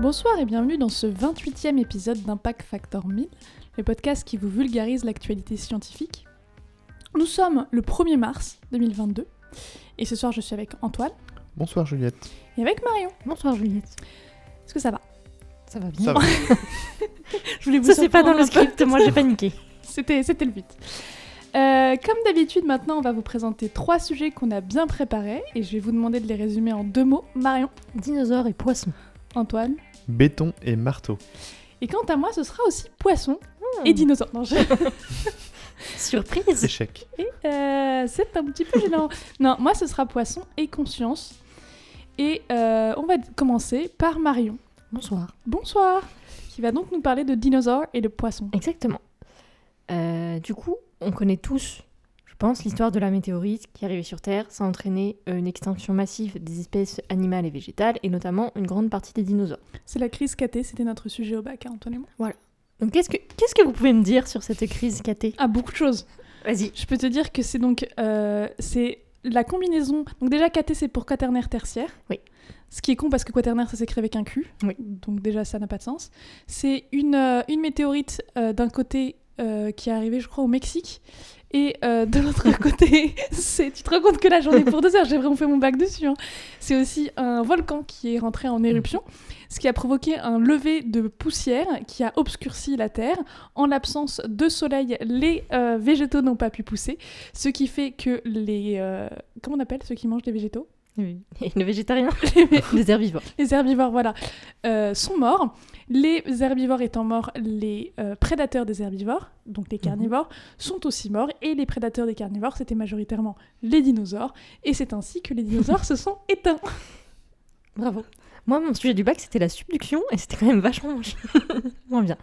Bonsoir et bienvenue dans ce 28e épisode d'Impact Factor 1000, le podcast qui vous vulgarise l'actualité scientifique. Nous sommes le 1er mars 2022 et ce soir je suis avec Antoine Bonsoir Juliette. et avec Marion. Bonsoir Juliette. Est-ce que ça va? Ça va bien Ça va Je voulais vous Ça c'est pas dans le script, moi j'ai paniqué. C'était, c'était le but. Euh, comme d'habitude, maintenant, on va vous présenter trois sujets qu'on a bien préparés et je vais vous demander de les résumer en deux mots. Marion, Dinosaures et poissons. Antoine? Béton et marteau. Et quant à moi, ce sera aussi poisson et dinosaure. Non, je- Surprise Échec. Et, euh, c'est un petit peu gênant. non, moi, ce sera poisson et conscience. Et euh, on va commencer par Marion. Bonsoir. Bonsoir Qui va donc nous parler de dinosaures et de poissons. Exactement. Euh, du coup, on connaît tous, pense, l'histoire de la météorite qui est arrivée sur Terre. Ça a entraîné euh, une extinction massive des espèces animales et végétales, et notamment une grande partie des dinosaures. C'est la crise KT, c'était notre sujet au bac, hein, Antoine et moi. Donc qu'est-ce que, qu'est-ce que vous pouvez me dire sur cette crise KT Ah, beaucoup de choses. Vas-y. Je peux te dire que c'est donc euh, c'est la combinaison. Donc déjà KT c'est pour quaternaire tertiaire. Oui. Ce qui est con parce que quaternaire ça s'écrit avec un Q. Oui. Donc déjà ça n'a pas de sens. C'est une, euh, une météorite euh, d'un côté qui est arrivée je crois au Mexique. Et euh, de l'autre côté, tu te rends compte que j'en ai pour deux heures, j'ai vraiment fait mon bac dessus. hein. C'est aussi un volcan qui est rentré en éruption, ce qui a provoqué un lever de poussière qui a obscurci la Terre. En l'absence de soleil, les euh, végétaux n'ont pas pu pousser, ce qui fait que les... euh, comment on appelle ceux qui mangent les végétaux? Et le végétarien Les herbivores. Les herbivores, voilà, euh, sont morts. Les herbivores étant morts, les euh, prédateurs des herbivores, donc les carnivores, sont aussi morts. Et les prédateurs des carnivores, c'était majoritairement les dinosaures. Et c'est ainsi que les dinosaures se sont éteints. Bravo. Moi, mon sujet du bac, c'était la subduction, et c'était quand même vachement moins, bien.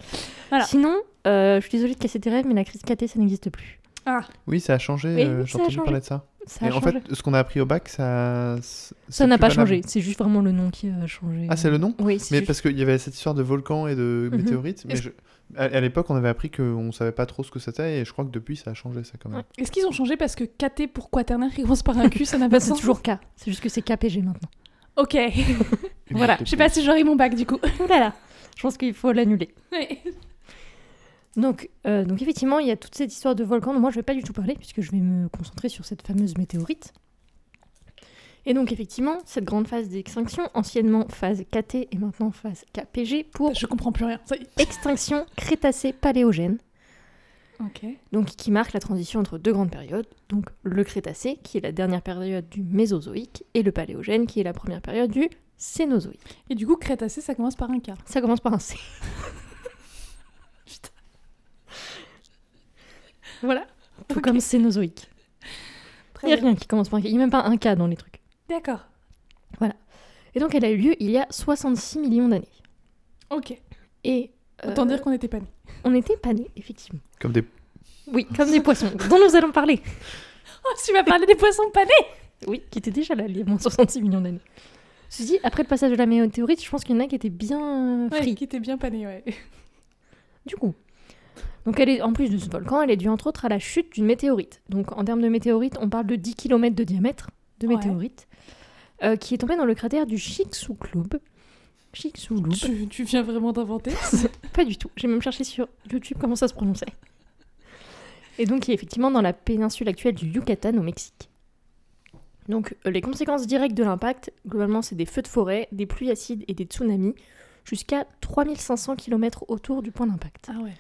Voilà. Sinon, euh, je suis désolée de casser tes rêves, mais la crise KT, ça n'existe plus. Ah, Oui, ça a changé. Oui, euh, oui, J'ai ça a entendu changé. parler de ça. Ça Et a en changé. fait, ce qu'on a appris au bac, ça. c'est Ça n'a pas valable. changé, c'est juste vraiment le nom qui a changé. Ah, c'est le nom? Oui, c'est Mais juste- parce qu'il y avait cette histoire de volcan et de Mhm. météorites. Mais je- à, l'époque, on avait appris qu'on savait pas trop ce que c'était et je crois que depuis, ça a changé ça quand même. est-ce qu'ils ont changé parce que KT pour quaternaire qui commence par un Q, ça n'a pas de c'est sens? toujours K, c'est juste que c'est KPG maintenant. Ok, voilà. Je sais pas si j'aurai mon bac du coup. Oh là là, je pense qu'il faut l'annuler. Ouais. Donc, euh, donc effectivement, il y a toute cette histoire de volcan dont moi je vais pas du tout parler puisque je vais me concentrer sur cette fameuse météorite. Et donc effectivement, cette grande phase d'extinction, anciennement phase KT et maintenant phase KPG pour Je comprends plus rien. Extinction crétacé-paléogène. Ok. donc qui marque la transition entre deux grandes périodes, donc le Crétacé, qui est la dernière période du Mésozoïque, et le Paléogène, qui est la première période du Cénozoïque. Et du coup, Crétacé, ça commence par un K. Ça commence par un C. Voilà. Tout Ok. comme Cénozoïque. Très Il n'y a rien qui commence par un K. Il n'y a même pas un K dans les trucs. D'accord. Et donc elle a eu lieu il y a 66 millions d'années. Ok. Et euh, Autant dire qu'on était pas nés. on n'était pas nés, effectivement. Comme des. Oui, comme des poissons, dont nous allons parler. Oh, tu vas parler des poissons panés Oui, qui étaient déjà là il y a moins de 66 millions d'années. Ceci dit, après le passage de la météorite, je pense qu'il y en a qui étaient bien euh, Ouais, qui était bien panés, ouais. Du coup, donc elle est, en plus de ce volcan, elle est due entre autres à la chute d'une météorite. Donc en termes de météorite, on parle de 10 km de diamètre de Ouais. météorite, euh, qui est tombée dans le cratère du Chicxulub. Chicxulub. Tu, tu viens vraiment d'inventer Pas du tout. J'ai même cherché sur YouTube comment ça se prononçait. Et donc qui est effectivement dans la péninsule actuelle du Yucatan au Mexique. Donc euh, les conséquences directes de l'impact, globalement, c'est des feux de forêt, des pluies acides et des tsunamis, jusqu'à 3500 km autour du point d'impact. Ah ouais.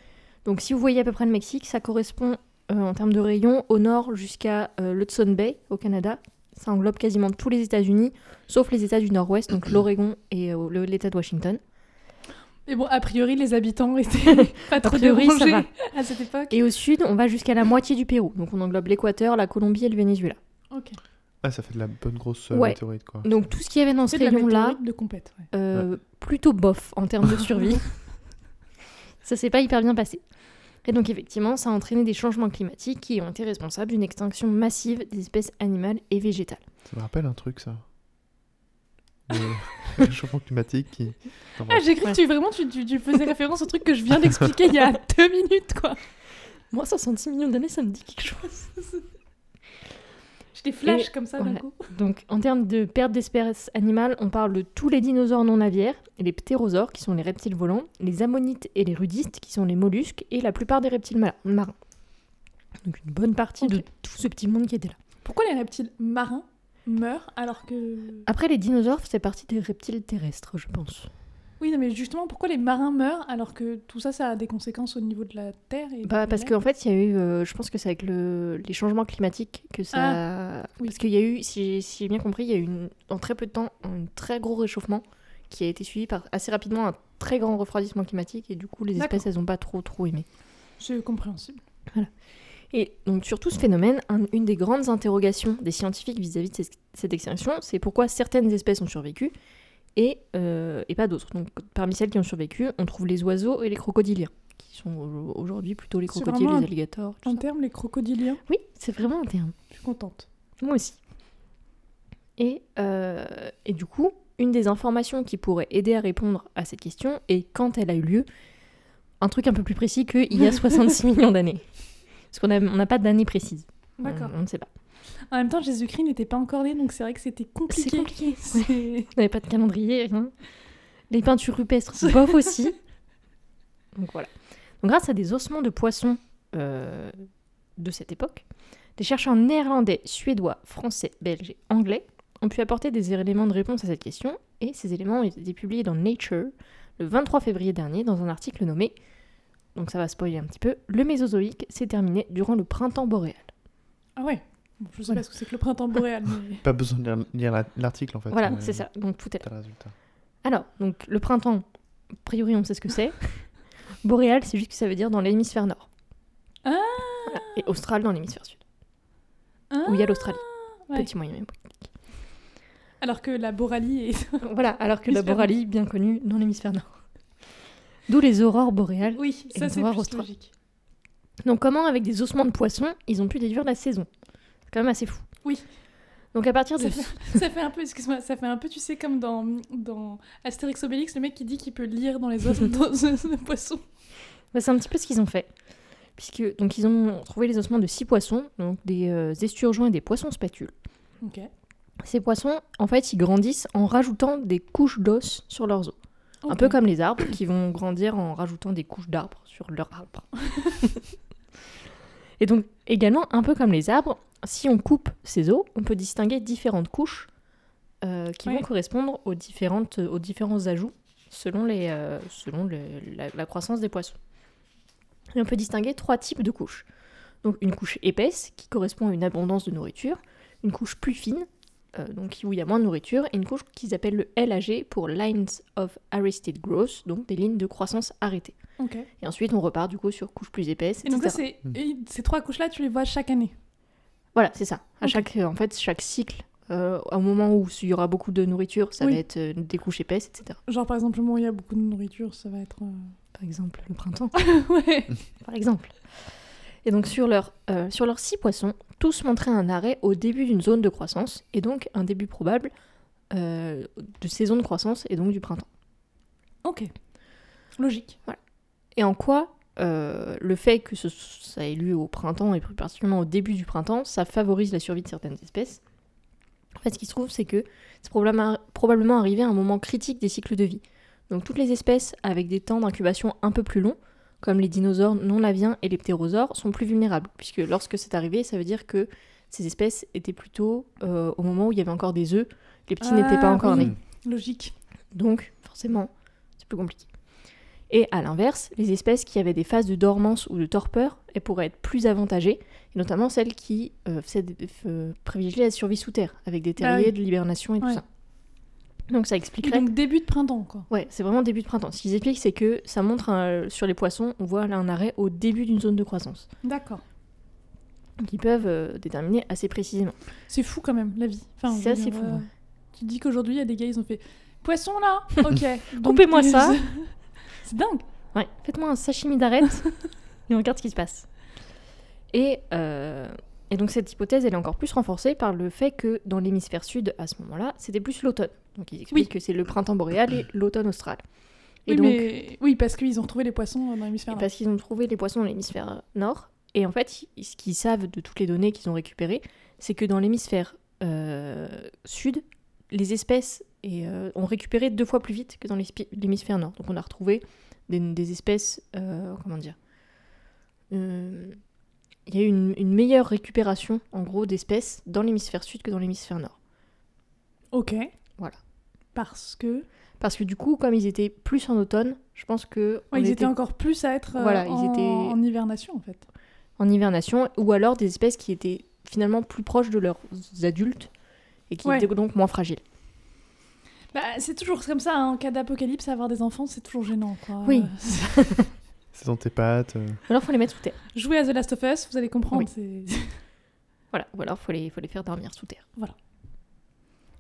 Donc si vous voyez à peu près le Mexique, ça correspond euh, en termes de rayon au nord jusqu'à euh, l'Hudson Bay au Canada. Ça englobe quasiment tous les États-Unis, sauf les États du Nord-Ouest, donc l'Oregon et euh, l'État de Washington. Mais bon, a priori, les habitants étaient pas trop priori, dérangés à cette époque. Et au sud, on va jusqu'à la moitié du Pérou. Donc on englobe l'Équateur, la Colombie et le Venezuela. Ok. Ah, ça fait de la bonne grosse euh, Ouais. météorite quoi. Donc tout ce qu'il y avait dans ce rayon-là, météorite de compète. ouais. euh, plutôt bof en termes de survie. ça s'est pas hyper bien passé. Et donc effectivement, ça a entraîné des changements climatiques qui ont été responsables d'une extinction massive des espèces animales et végétales. Ça me rappelle un truc ça. Le réchauffement climatique qui. Ah, Enfin, j'ai cru que tu, vraiment, tu, tu, tu faisais référence au truc que je viens d'expliquer il y a deux minutes, quoi. Moi, 66 millions d'années, ça me dit quelque chose. Je les flash Et- comme ça d'un voilà. coup. Donc, en termes de perte d'espèces animales, on parle de tous les dinosaures non aviaires, les ptérosaures, qui sont les reptiles volants, les ammonites et les rudistes, qui sont les mollusques, et la plupart des reptiles marins. Donc, une bonne partie de tout ce petit monde qui était là. Pourquoi les reptiles marins meurent alors que. Après, les dinosaures, c'est partie des reptiles terrestres, je pense. Oui, mais justement, pourquoi les marins meurent alors que tout ça, ça a des conséquences au niveau de la Terre et Bah, parce qu'en fait, il y a eu, euh, je pense que c'est avec le, les changements climatiques que ça. Ah, oui. Parce qu'il y a eu, si j'ai si j'ai bien compris, il y a eu une- en très peu de temps un très gros réchauffement qui a été suivi par assez rapidement un très grand refroidissement climatique et du coup, les espèces, elles n'ont pas trop trop aimé. C'est compréhensible. Et donc sur tout ce phénomène, un- une des grandes interrogations des scientifiques vis-à-vis de cette extinction, c'est pourquoi certaines espèces ont survécu et, euh, et pas d'autres. Donc parmi celles qui ont survécu, on trouve les oiseaux et les crocodiliens, qui sont au- aujourd'hui plutôt les crocodiles, les un- alligators. En ça. termes, les crocodiliens, Oui, c'est vraiment un terme. je suis contente. Moi aussi. Et, euh, et du coup, une des informations qui pourrait aider à répondre à cette question est quand elle a eu lieu, un truc un peu plus précis qu'il y a 66 millions d'années. Parce qu'on a- on n'a pas d'année précise. D'accord. On, on ne sait pas. En même temps, Jésus-Christ n'était pas encore né, donc c'est vrai que c'était compliqué. Compliqué. C'est- On n'avait pas de calendrier, rien. Les peintures rupestres, bof aussi. Donc voilà. Donc grâce à des ossements de poissons euh, de cette époque, des chercheurs néerlandais, suédois, français, belges et anglais ont pu apporter des éléments de réponse à cette question, et ces éléments ont été publiés dans Nature le 23 février dernier dans un article nommé, donc ça va spoiler un petit peu, Le Mésozoïque s'est terminé durant le printemps boréal. Ah ouais. Bon, je sais Voilà. pas ce que c'est que le printemps boréal, mais... Pas besoin de lire- lire la- l'article en fait. Voilà, c'est ça, donc tout est là. Résultat. Alors, donc le printemps, a priori on sait ce que c'est. Boréal, c'est juste que ça veut dire dans l'hémisphère nord. Ah Voilà. Et austral dans l'hémisphère sud. Ah, Où il y a l'Australie. ouais. Petit moyen. Alors que la boralie est... Voilà, alors que la boralie, bien connue dans l'hémisphère nord. D'où les aurores boréales. Oui, Et ça c'est logique. Donc comment, avec des ossements de poissons, ils ont pu déduire la saison? Quand même assez fou. Oui. Donc à partir de... Ça fait, ça fait un peu, excuse-moi, ça fait un peu, tu sais, comme dans, dans Astérix Obélix, le mec qui dit qu'il peut lire dans les os de poissons. Bah, c'est un petit peu ce qu'ils ont fait. Puisque, donc ils ont trouvé les ossements de six poissons, donc des euh, esturgeons et des poissons spatules. Ok. Ces poissons, en fait, ils grandissent en rajoutant des couches d'os sur leurs os. Un peu comme les arbres qui vont grandir en rajoutant des couches d'arbres sur leur arbre. Et donc, également, un peu comme les arbres, si on coupe ces os, on peut distinguer différentes couches euh, qui vont correspondre aux, différentes, aux différents ajouts selon, les, euh, selon le- la, la croissance des poissons. Et on peut distinguer trois types de couches. Donc une couche épaisse qui correspond à une abondance de nourriture, une couche plus fine, euh, donc où il y a moins de nourriture, et une couche qu'ils appellent le LAG pour Lines of Arrested Growth, donc des lignes de croissance arrêtées. Ok. Et ensuite on repart du coup sur couche plus épaisse, Et donc là, etc. c'est, et ces trois couches-là, tu les vois chaque année. Voilà, c'est ça. À chaque, euh, en fait, chaque cycle, euh, au moment où il y aura beaucoup de nourriture, ça Oui. va être euh, des couches épaisses, etc. Genre, par exemple, le moment où il y a beaucoup de nourriture, ça va être... euh, Par exemple, le printemps. ouais. par exemple. Et donc sur, leur, euh, sur leurs six poissons, tous montraient un arrêt au début d'une zone de croissance, et donc un début probable euh, de saison de croissance, et donc du printemps. Ok. Logique. Et en quoi euh, le fait que ce- ça ait lieu au printemps, et plus particulièrement au début du printemps, ça favorise la survie de certaines espèces? En fait, ce qui se trouve, c'est que c'est probablement arrivé à un moment critique des cycles de vie. Donc toutes les espèces avec des temps d'incubation un peu plus longs, comme les dinosaures non laviens et les ptérosaures, sont plus vulnérables, puisque lorsque c'est arrivé, ça veut dire que ces espèces étaient plutôt euh, au moment où il y avait encore des œufs, les petits n'étaient pas Ah, encore oui. nés. Logique. Donc, forcément, c'est plus compliqué. Et à l'inverse, les espèces qui avaient des phases de dormance ou de torpeur, elles pourraient être plus avantagées, et notamment celles qui euh, euh, privilégiaient la survie sous terre, avec des Bah terriers oui. de l'hibernation et tout ça. Donc ça Et expliquerait... donc, début de printemps, quoi. Ouais, c'est vraiment début de printemps. Ce qu'ils expliquent, c'est que ça montre un- sur les poissons, on voit là un arrêt au début d'une zone de croissance, D'accord. qui peuvent euh, déterminer assez précisément. C'est fou quand même, la vie. Enfin, c'est assez dire, fou. euh, ouais. Tu dis qu'aujourd'hui, il y a des gars, ils ont fait Poisson là Ok. Coupez-moi ça. C'est dingue. Ouais, faites-moi un sashimi d'arête et on regarde ce qui se passe. Et, euh, et donc cette hypothèse, elle est encore plus renforcée par le fait que dans l'hémisphère sud, à ce moment-là, c'était plus l'automne. Donc ils expliquent Oui. que c'est le printemps boréal et l'automne austral. Et Oui, donc, mais... oui, parce qu'ils ont retrouvé les poissons dans l'hémisphère nord. parce qu'ils ont trouvé les poissons dans l'hémisphère nord, Et en fait, ce qu'ils savent de toutes les données qu'ils ont récupérées, c'est que dans l'hémisphère euh, sud, les espèces et, euh, ont récupéré deux fois plus vite que dans l'hémisphère nord. Donc on a retrouvé des, des espèces, euh, comment dire, il y a eu une, une meilleure récupération en gros d'espèces dans l'hémisphère sud que dans l'hémisphère nord. Ok. Voilà. Parce que. Parce que du coup, comme ils étaient plus en automne, je pense que Ouais, ils étaient encore plus à être euh, Voilà, ils en, étaient- en hivernation en fait. en hivernation, ou alors des espèces qui étaient finalement plus proches de leurs adultes et qui Ouais. étaient donc moins fragiles. Bah, c'est toujours comme ça, hein, en cas d'apocalypse, avoir des enfants, c'est toujours gênant. Quoi. Oui. C'est dans tes pattes. euh. Alors faut les mettre sous terre. Jouez à The Last of Us, vous allez comprendre. Oui. Voilà, ou alors faut les, faut les faire dormir sous terre.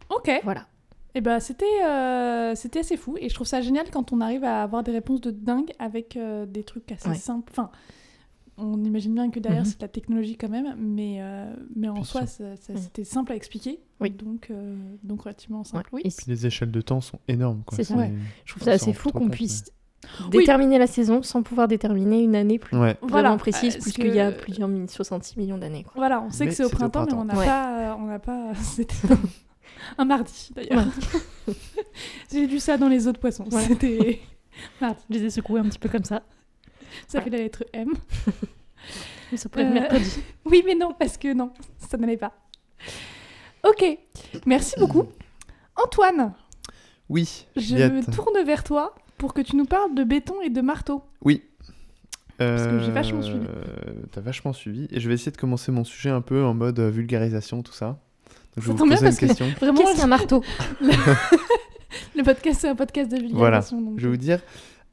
ok. Voilà. Et bah, c'était euh, c'était assez fou. Et je trouve ça génial quand on arrive à avoir des réponses de dingue avec euh, des trucs assez Ouais. simples. Enfin, on imagine bien que derrière, Mhm. c'est de la technologie quand même. Mais, euh, mais en Bien soi, Mhm. c'était simple à expliquer. Oui. Donc, euh, donc relativement simple. Ouais. Oui. Et Puis les échelles de temps sont énormes. C'est ça. Ouais. Je trouve ça assez fou qu'on compte, Oui. déterminer la saison sans pouvoir déterminer une année plus Ouais. Voilà. vraiment précise, Parce puisqu'il y a que- plusieurs mi- 66 millions d'années. quoi. Voilà, on sait Mais que c'est au printemps, mais on n'a pas, euh, on n'a pas. C'était un mardi d'ailleurs. J'ai lu ça dans les autres poissons. Voilà. C'était mardi. Je les ai secoués un petit peu comme ça. Ça fait la lettre M. Mais ça pourrait être Euh, mercredi. Oui, mais non, parce que non, ça n'allait pas. Ok, merci beaucoup. Antoine, Oui, je me tourne vers toi pour que tu nous parles de béton et de marteau. Oui. Parce que j'ai vachement suivi. Euh, T'as vachement suivi. Et je vais essayer de commencer mon sujet un peu en mode euh, vulgarisation, tout ça. Donc, je Ça vous tombe bien poser parce une que- question. Vraiment, Qu'est-ce qu'un marteau le podcast, c'est un podcast de vulgarisation. donc- Je vais vous dire,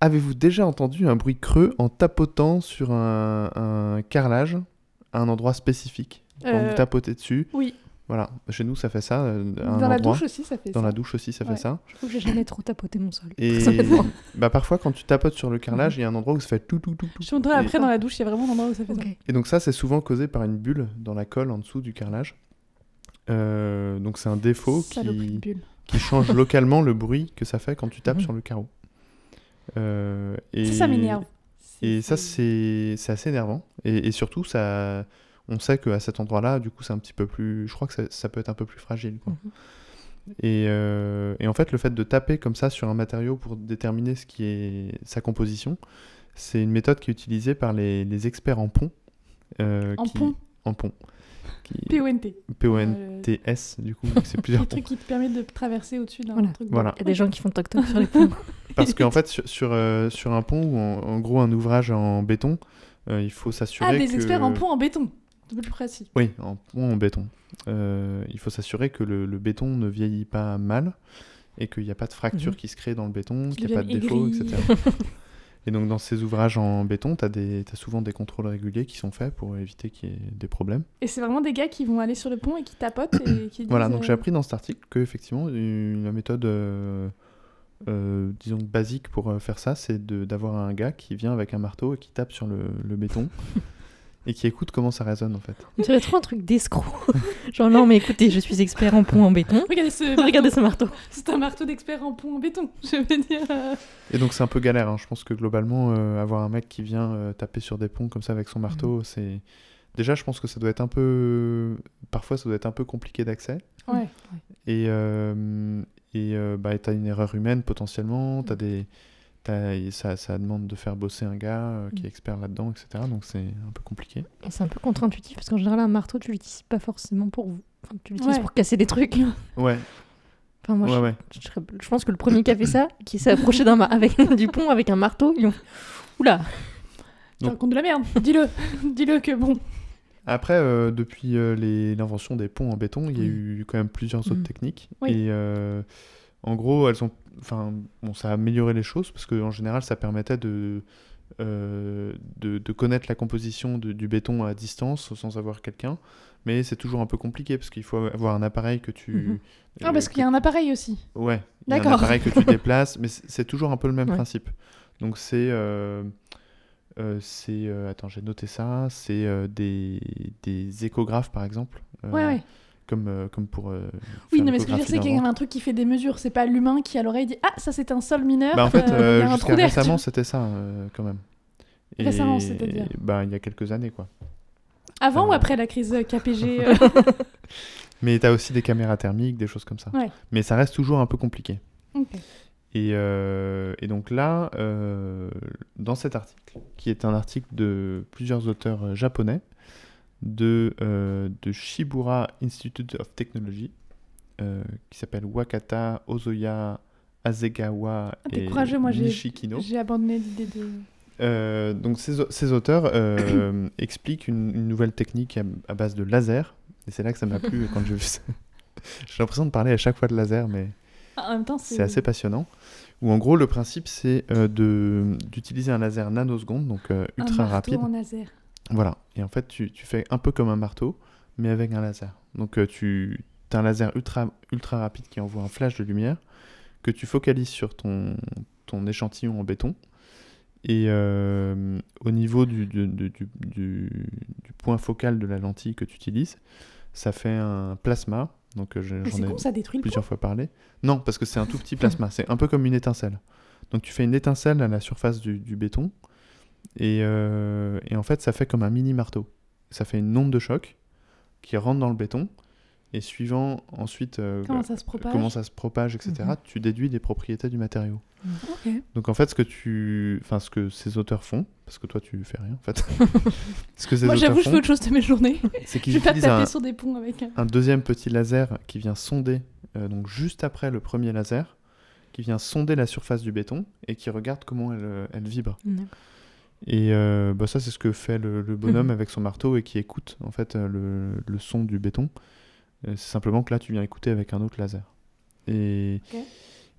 avez-vous déjà entendu un bruit creux en tapotant sur un, un carrelage à un endroit spécifique? Quand Euh, vous tapotez dessus? Oui, Voilà. Chez nous, ça fait ça. euh, dans la endroit. douche aussi, ça fait Dans ça. la douche aussi, ça Ouais. fait ça. Je trouve que j'ai jamais trop tapoté mon sol. Et bah, parfois, quand tu tapotes sur le carrelage, il y a un endroit où ça fait tout, tout, tout, tout. Je montrerai Et- après dans la douche, il y a vraiment un endroit où ça fait ça. Ok. Et donc ça, c'est souvent causé par une bulle dans la colle en dessous du carrelage. Euh, donc c'est un défaut qui, change localement le bruit que ça fait quand tu tapes Mhm. sur le carreau. Euh, et, Ça, ça m'énerve. Et ça, c'est c'est assez énervant. Et, et surtout, ça, on sait qu'à cet endroit-là, du coup, c'est un petit peu plus... Je crois que ça, ça peut être un peu plus fragile. Quoi. Mhm. Et, euh, et en fait, le fait de taper comme ça sur un matériau pour déterminer ce qui est sa composition, c'est une méthode qui est utilisée par les, les experts en pont. euh, En qui- pont, En pont. Qui... P-O-N-T. P-O-N-T-S, du coup, c'est plusieurs Le ponts. truc qui te permet de traverser au-dessus d'un Voilà. truc. Voilà. Il y a des gens qui font toc-toc sur les ponts. Parce qu'en fait, sur, sur, euh, sur un pont ou en, en gros un ouvrage en béton, euh, il faut s'assurer Ah, des que... experts en pont en béton. Plus précis. Oui, en pont en béton. Euh, il faut s'assurer que le, le béton ne vieillit pas mal et qu'il n'y a pas de fracture Mhm. qui se crée dans le béton, Qu'il n'y a pas de devienne défaut, aigri. etc. et donc dans ces ouvrages en béton, tu as, souvent des contrôles réguliers qui sont faits pour éviter qu'il y ait des problèmes. Et c'est vraiment des gars qui vont aller sur le pont et qui tapotent et qui disent, Voilà, donc euh, j'ai appris dans cet article que effectivement une- la méthode, euh, disons basique pour faire ça, c'est d'avoir un gars qui vient avec un marteau et qui tape sur le, le béton et qui écoute comment ça résonne en fait. On dirait trop un truc d'escroc. Genre, non, mais écoutez, je suis expert en pont en béton. Regardez ce marteau. Regardez ce marteau. C'est un marteau d'expert en pont en béton. Je veux dire. Et donc c'est un peu galère. hein. Je pense que globalement, euh, avoir un mec qui vient euh, taper sur des ponts comme ça avec son marteau, c'est déjà, je pense que ça doit être un peu, parfois, ça doit être un peu compliqué d'accès. Ouais. Et euh, et euh, bah, t'as une erreur humaine potentiellement. T'as des, t'as- et ça, ça demande de faire bosser un gars euh, qui est expert là-dedans, etc. Donc c'est un peu compliqué. Et c'est un peu contre-intuitif parce qu'en général, un marteau, tu l'utilises pas forcément pour vous. Enfin, tu l'utilises Ouais. pour casser des trucs. Ouais, Enfin, moi, ouais, je, ouais. je pense que le premier qui a fait ça, qui s'est approché d'un avec du pont avec un marteau, ils ont. Oula Tu Donc- racontes de la merde. Dis-le. Dis-le que bon. Après, euh, depuis euh, l'invention des ponts en béton, il y a eu quand même plusieurs autres Mm. techniques. Oui. Et euh, en gros, elles ont, enfin, bon, ça a amélioré les choses parce qu'en général, ça permettait de, euh, de, de connaître la composition de- du béton à distance sans avoir quelqu'un. Mais c'est toujours un peu compliqué parce qu'il faut avoir un appareil que tu. Mhm. Ah, parce euh, qu'il y a un appareil aussi. Ouais, il y a un D'accord. appareil que tu déplaces, mais c'est toujours un peu le même Ouais. principe. Donc c'est... euh, c'est attends, j'ai noté ça. C'est des, des échographes, par exemple. Ouais, ouais. Comme, euh, comme pour... euh, Oui, non, mais ce que je veux dire, c'est qu'il y a un truc qui fait des mesures. C'est pas l'humain qui, à l'oreille, dit Ah, ça, c'est un sol mineur. Bah, en fait, euh, euh, jusqu'à récemment, c'était ça, quand même. Récemment, c'est-à-dire bah, Il y a quelques années, quoi. Avant ou après la crise KPG Mais tu as aussi des caméras thermiques, des choses comme ça. Ouais. Mais ça reste toujours un peu compliqué. ok. Et, et donc là, dans cet article, qui est un article de plusieurs auteurs japonais, de, euh, de Shibura Institute of Technology, euh, qui s'appelle Wakata, Ozoya, Azegawa Ah, et moi, Nishikino. J'ai abandonné l'idée de. Euh, donc ces, ces auteurs euh, expliquent une, une nouvelle technique à, à base de laser. Et c'est là que ça m'a plu quand j'ai vu ça. J'ai l'impression de parler à chaque fois de laser, mais Ah, c'est. assez passionnant. Où en gros, le principe, c'est euh, de- d'utiliser un laser nanoseconde, donc un ultra marteau rapide. en laser. Voilà. Et en fait, tu, tu fais un peu comme un marteau, mais avec un laser. Donc euh, tu as un laser ultra, ultra rapide qui envoie un flash de lumière que tu focalises sur ton, ton échantillon en béton. Et euh, au niveau du, du, du- point focal de la lentille que tu utilises, ça fait un plasma. Donc euh, j'en c'est ai con, ça détruit plusieurs fois parlé. Non, parce que c'est un tout petit plasma. C'est un peu comme une étincelle. Donc tu fais une étincelle à la surface du, du béton. Et, euh, et en fait, ça fait comme un mini marteau. Ça fait une onde de choc qui rentre dans le béton. Et suivant ensuite euh, Comment ça se propage comment ça se propage, etc., Mhm. tu déduis les propriétés du matériau. Ok. Donc en fait, ce que tu, enfin ce que ces auteurs font, parce que toi tu fais rien en fait, ce que ces Moi, j'avoue, je fais autre chose de mes journées. c'est qu'ils utilisent un, sur des ponts avec un. un deuxième petit laser qui vient sonder, euh, donc juste après le premier laser, qui vient sonder la surface du béton et qui regarde comment elle, euh, elle vibre. Et euh, bah ça, c'est ce que fait le, le bonhomme Mhm. avec son marteau et qui écoute en fait euh, le, le son du béton. Euh, c'est simplement que là, tu viens écouter avec un autre laser. Et,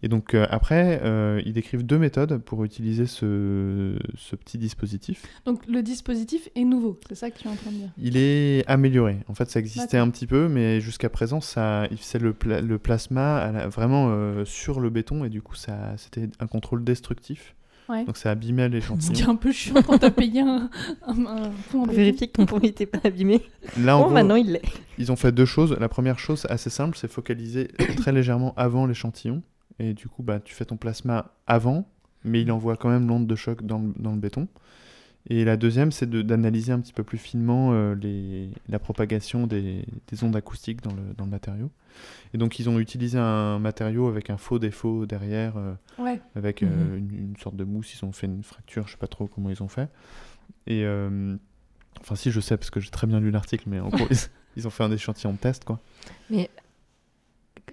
donc euh, après, euh, ils décrivent deux méthodes pour utiliser ce, ce petit dispositif. Donc, le dispositif est nouveau. C'est ça que tu es en train de dire? Il est amélioré. En fait, ça existait un petit peu, mais jusqu'à présent, ça, c'est le, pla- le plasma la- vraiment sur le béton et du coup, ça, c'était un contrôle destructif. Ouais. Donc ça abîmait Ce qui l'échantillon. est un peu chiant quand t'as payé un, un, un pont en On béton. vérifie que ton pont n'était pas abîmé. Là, en gros, maintenant il l'est. ils ont fait deux choses. La première chose, assez simple, c'est focaliser très légèrement avant l'échantillon. Et du coup, bah, tu fais ton plasma avant, mais il envoie quand même l'onde de choc dans le, dans le béton. Et la deuxième, c'est de- d'analyser un petit peu plus finement euh, les, la propagation des, des ondes acoustiques dans le, dans le matériau. Et donc, ils ont utilisé un matériau avec un faux défaut derrière, euh, Ouais. avec euh, Mhm. une, une sorte de mousse. Ils ont fait une fracture, je sais pas trop comment ils ont fait. Et euh, enfin, si je sais parce que j'ai très bien lu l'article, mais en gros, ils, ils ont fait un échantillon de test, quoi. Mais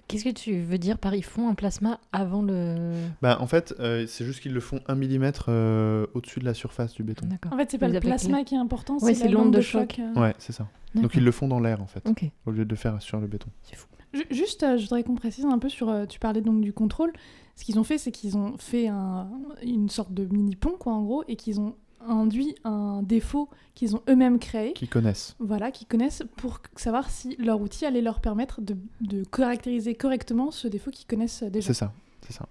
qu'est-ce que tu veux dire par ils font un plasma avant le. Bah, en fait, euh, c'est juste qu'ils le font un millimètre euh, au-dessus de la surface du béton. D'accord. En fait, c'est pas le plasma qui est important, Ouais, c'est l'onde de de choc. choc. euh. Ouais, c'est ça. Donc ils le font dans l'air, en fait, Ok. au lieu de le faire sur le béton. C'est fou. Ju- Juste, euh, je voudrais qu'on précise un peu sur. euh, tu parlais donc du contrôle. Ce qu'ils ont fait, c'est qu'ils ont fait un- une sorte de mini pont, quoi, en gros, et qu'ils ont induit un défaut qu'ils ont eux-mêmes créé. Qui connaissent. Voilà, qu'ils connaissent pour savoir si leur outil allait leur permettre de, de caractériser correctement ce défaut qu'ils connaissent déjà. C'est ça, c'est ça.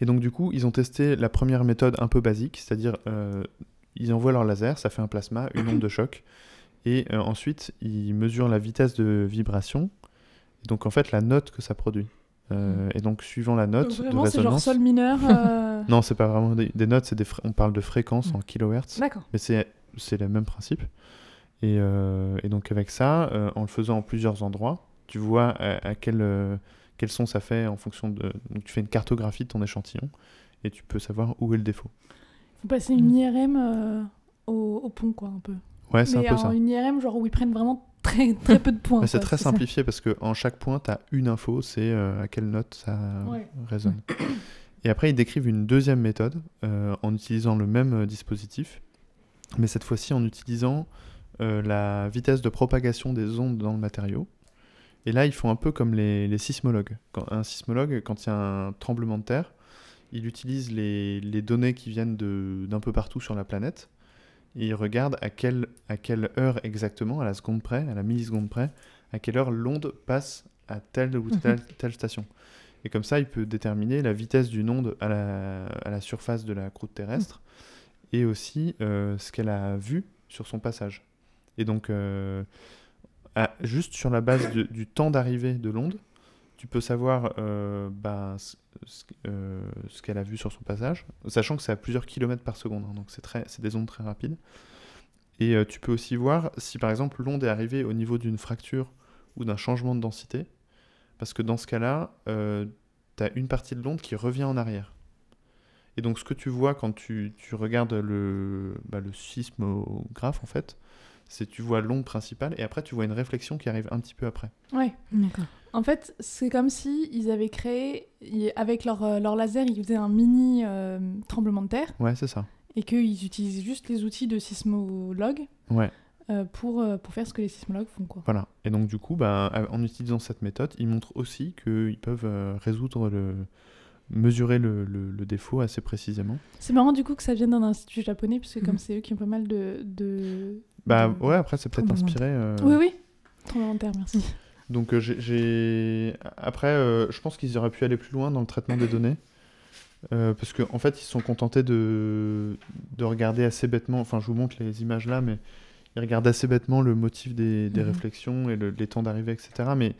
Et donc du coup, ils ont testé la première méthode un peu basique, c'est-à-dire euh, ils envoient leur laser, ça fait un plasma, une onde de choc, et euh, ensuite ils mesurent la vitesse de vibration, et donc en fait la note que ça produit. Euh, et donc suivant la note Donc de vraiment, c'est genre résonance. sol mineur. euh, Non, c'est pas vraiment des, des notes, c'est des fr- on parle de fréquences en kilohertz. D'accord. Mais c'est c'est le même principe. Et, euh, et donc avec ça, euh, en le faisant en plusieurs endroits, tu vois à, à quel, euh, quel son ça fait en fonction de... Donc tu fais une cartographie de ton échantillon et tu peux savoir où est le défaut. Faut passer une IRM euh, au, au pont, quoi, un peu. Ouais, c'est un peu en ça. une IRM, genre où ils prennent vraiment très, très peu de points. C'est très ça. simplifié parce qu'en chaque point, tu as une info, c'est euh, à quelle note ça Ouais. résonne. Et après, ils décrivent une deuxième méthode euh, en utilisant le même euh, dispositif, mais cette fois-ci en utilisant euh, la vitesse de propagation des ondes dans le matériau. Et là, ils font un peu comme les, les sismologues. Quand, un sismologue, quand il y a un tremblement de terre, il utilise les, les données qui viennent d'un peu partout sur la planète il regarde à quelle, à quelle heure exactement, à la seconde près, à la milliseconde près, à quelle heure l'onde passe à telle ou telle, telle station. Et comme ça, il peut déterminer la vitesse d'une onde à la, à la surface de la croûte terrestre et aussi euh, ce qu'elle a vu sur son passage. Et donc, euh, à- juste sur la base de- du temps d'arrivée de l'onde, tu peux savoir euh, bah, euh, ce qu'elle a vu sur son passage, sachant que c'est à plusieurs kilomètres par seconde, hein, donc c'est des ondes très rapides. Et euh, tu peux aussi voir si par exemple l'onde est arrivée au niveau d'une fracture ou d'un changement de densité, parce que dans ce cas-là, tu as une partie de l'onde qui revient en arrière. Et donc ce que tu vois quand tu, tu regardes le, bah, le sismographe, en fait, c'est tu vois l'onde principale et après tu vois une réflexion qui arrive un petit peu après. Ouais. D'accord. En fait, c'est comme si ils avaient créé, avec leur, euh, leur laser, ils faisaient un mini euh, tremblement de terre Ouais, c'est ça. et qu'ils utilisaient juste les outils de sismologue Ouais. euh, pour, pour faire ce que les sismologues font. Quoi. Voilà. Et donc, du coup, bah, en utilisant cette méthode, ils montrent aussi qu'ils peuvent euh, résoudre le. mesurer le, le- le défaut assez précisément. C'est marrant du coup que ça vienne d'un institut japonais, puisque comme Mhm. c'est eux qui ont pas mal de. de... Bah, ouais, après, c'est peut-être inspiré. euh, Oui, oui. Tremblement de terre, merci. Donc, euh, j'ai-. Après, euh, je pense qu'ils auraient pu aller plus loin dans le traitement des données. Euh, parce qu'en en fait, ils se sont contentés de, de regarder assez bêtement. Enfin, je vous montre les images là, mais ils regardent assez bêtement le motif des, des Mhm. réflexions et le- les temps d'arrivée, etc. Mais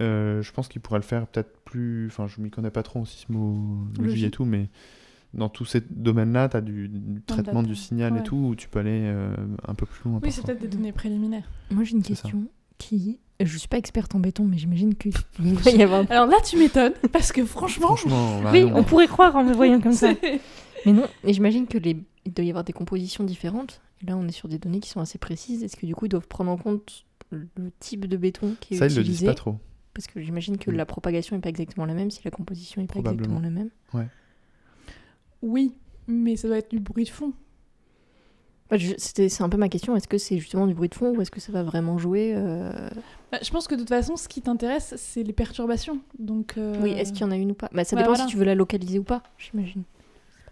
je pense qu'ils pourraient le faire peut-être plus. Enfin, je m'y connais pas trop en sismologie Logie. et tout, mais dans tous ces domaines-là, tu as du, du traitement du signal et Ouais. tout, où tu peux aller euh, un peu plus loin. Oui, c'est peut-être des données préliminaires. Moi, j'ai une ça. question qui. Je suis pas experte en béton, mais j'imagine qu'il doit y avoir. Alors là, tu m'étonnes, parce que franchement. Franchement, bah Oui, non. on pourrait croire en me voyant comme ça. Mais non, et j'imagine que les... il doit y avoir des compositions différentes. Et là, on est sur des données qui sont assez précises. Est-ce que du coup, ils doivent prendre en compte le type de béton qui est ça, ils le utilisé disent pas trop. Parce que j'imagine que Mm. la propagation n'est pas exactement la même si la composition n'est pas exactement la même. Oui, mais ça doit être du bruit de fond. Bah, C'est un peu ma question. Est-ce que c'est justement du bruit de fond ou est-ce que ça va vraiment jouer euh, Bah, je pense que de toute façon, ce qui t'intéresse, c'est les perturbations. Donc, euh, Oui, est-ce qu'il y en a une ou pas? Bah, Ça bah, dépend voilà. si tu veux la localiser ou pas, j'imagine.